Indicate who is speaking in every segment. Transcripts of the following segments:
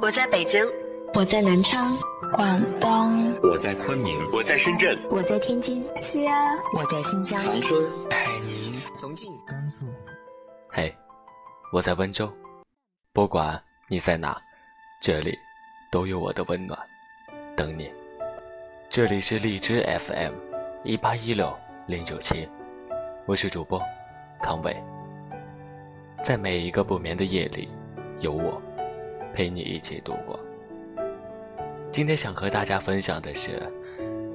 Speaker 1: 我在北京，
Speaker 2: 我在南昌，
Speaker 3: 广东，
Speaker 4: 我在昆明，
Speaker 5: 我在深圳，
Speaker 6: 我在天津，
Speaker 3: 西安，
Speaker 7: 我在新疆，
Speaker 8: 长春，
Speaker 9: 海宁，
Speaker 10: 重庆，
Speaker 11: 甘肃。
Speaker 12: 嘿，我在温州，不管你在哪，这里都有我的温暖，等你。这里是荔枝 FM，一八一六零九七，我是主播康伟。在每一个不眠的夜里，有我陪你一起度过。今天想和大家分享的是，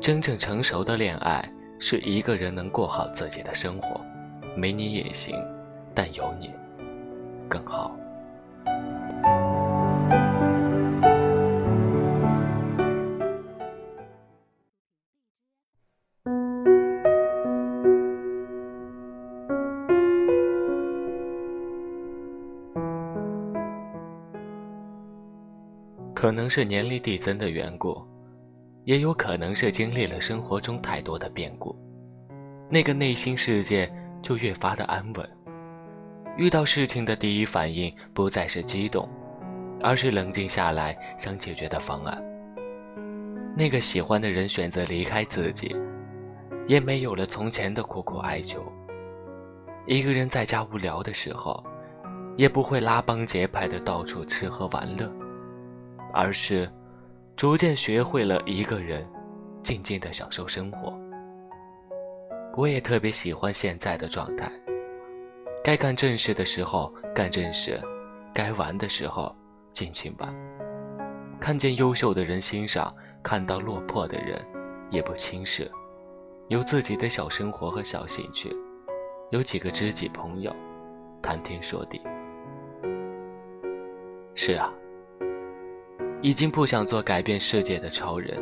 Speaker 12: 真正成熟的恋爱是一个人能过好自己的生活，没你也行，但有你更好。可能是年龄递增的缘故，也有可能是经历了生活中太多的变故，那个内心世界就越发的安稳。遇到事情的第一反应不再是激动，而是冷静下来想解决的方案。那个喜欢的人选择离开自己，也没有了从前的苦苦哀求。一个人在家无聊的时候，也不会拉帮结派的到处吃喝玩乐。而是，逐渐学会了一个人静静的享受生活。我也特别喜欢现在的状态，该干正事的时候干正事，该玩的时候尽情玩。看见优秀的人欣赏，看到落魄的人也不轻视。有自己的小生活和小兴趣，有几个知己朋友，谈天说地。是啊。已经不想做改变世界的超人，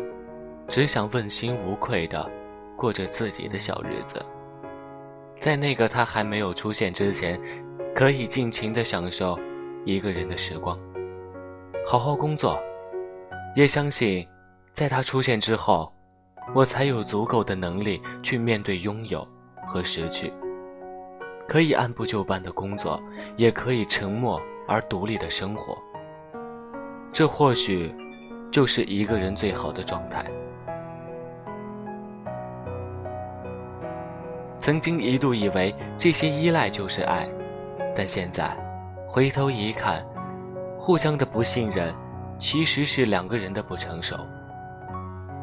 Speaker 12: 只想问心无愧的过着自己的小日子。在那个他还没有出现之前，可以尽情的享受一个人的时光，好好工作。也相信，在他出现之后，我才有足够的能力去面对拥有和失去，可以按部就班的工作，也可以沉默而独立的生活。这或许，就是一个人最好的状态。曾经一度以为这些依赖就是爱，但现在回头一看，互相的不信任，其实是两个人的不成熟。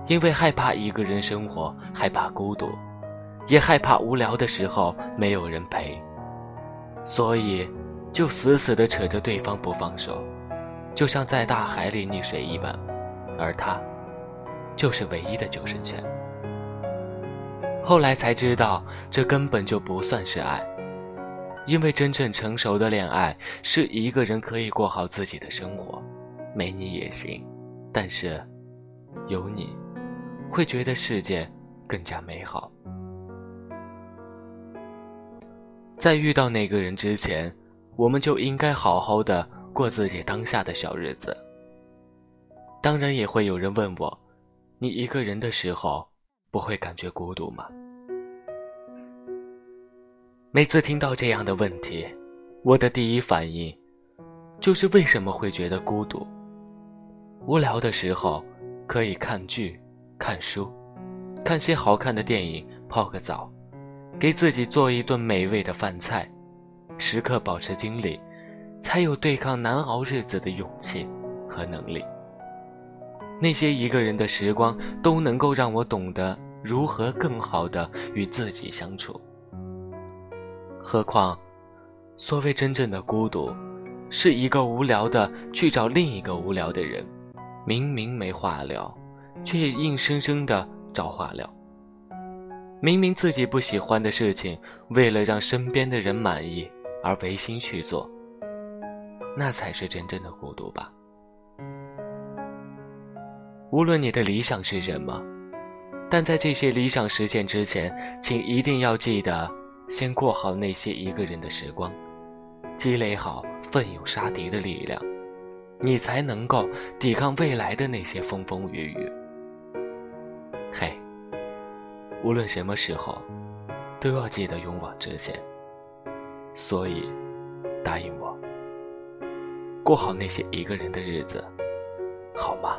Speaker 12: 因为害怕一个人生活，害怕孤独，也害怕无聊的时候没有人陪，所以就死死的扯着对方不放手。就像在大海里溺水一般，而他，就是唯一的救生圈。后来才知道，这根本就不算是爱，因为真正成熟的恋爱是一个人可以过好自己的生活，没你也行，但是，有你，会觉得世界更加美好。在遇到那个人之前，我们就应该好好的。过自己当下的小日子。当然也会有人问我：“你一个人的时候不会感觉孤独吗？”每次听到这样的问题，我的第一反应就是为什么会觉得孤独？无聊的时候可以看剧、看书，看些好看的电影，泡个澡，给自己做一顿美味的饭菜，时刻保持精力。才有对抗难熬日子的勇气和能力。那些一个人的时光，都能够让我懂得如何更好的与自己相处。何况，所谓真正的孤独，是一个无聊的去找另一个无聊的人，明明没话聊，却硬生生的找话聊。明明自己不喜欢的事情，为了让身边的人满意而违心去做。那才是真正的孤独吧。无论你的理想是什么，但在这些理想实现之前，请一定要记得先过好那些一个人的时光，积累好奋勇杀敌的力量，你才能够抵抗未来的那些风风雨雨。嘿，无论什么时候，都要记得勇往直前。所以，答应我。过好那些一个人的日子好吗？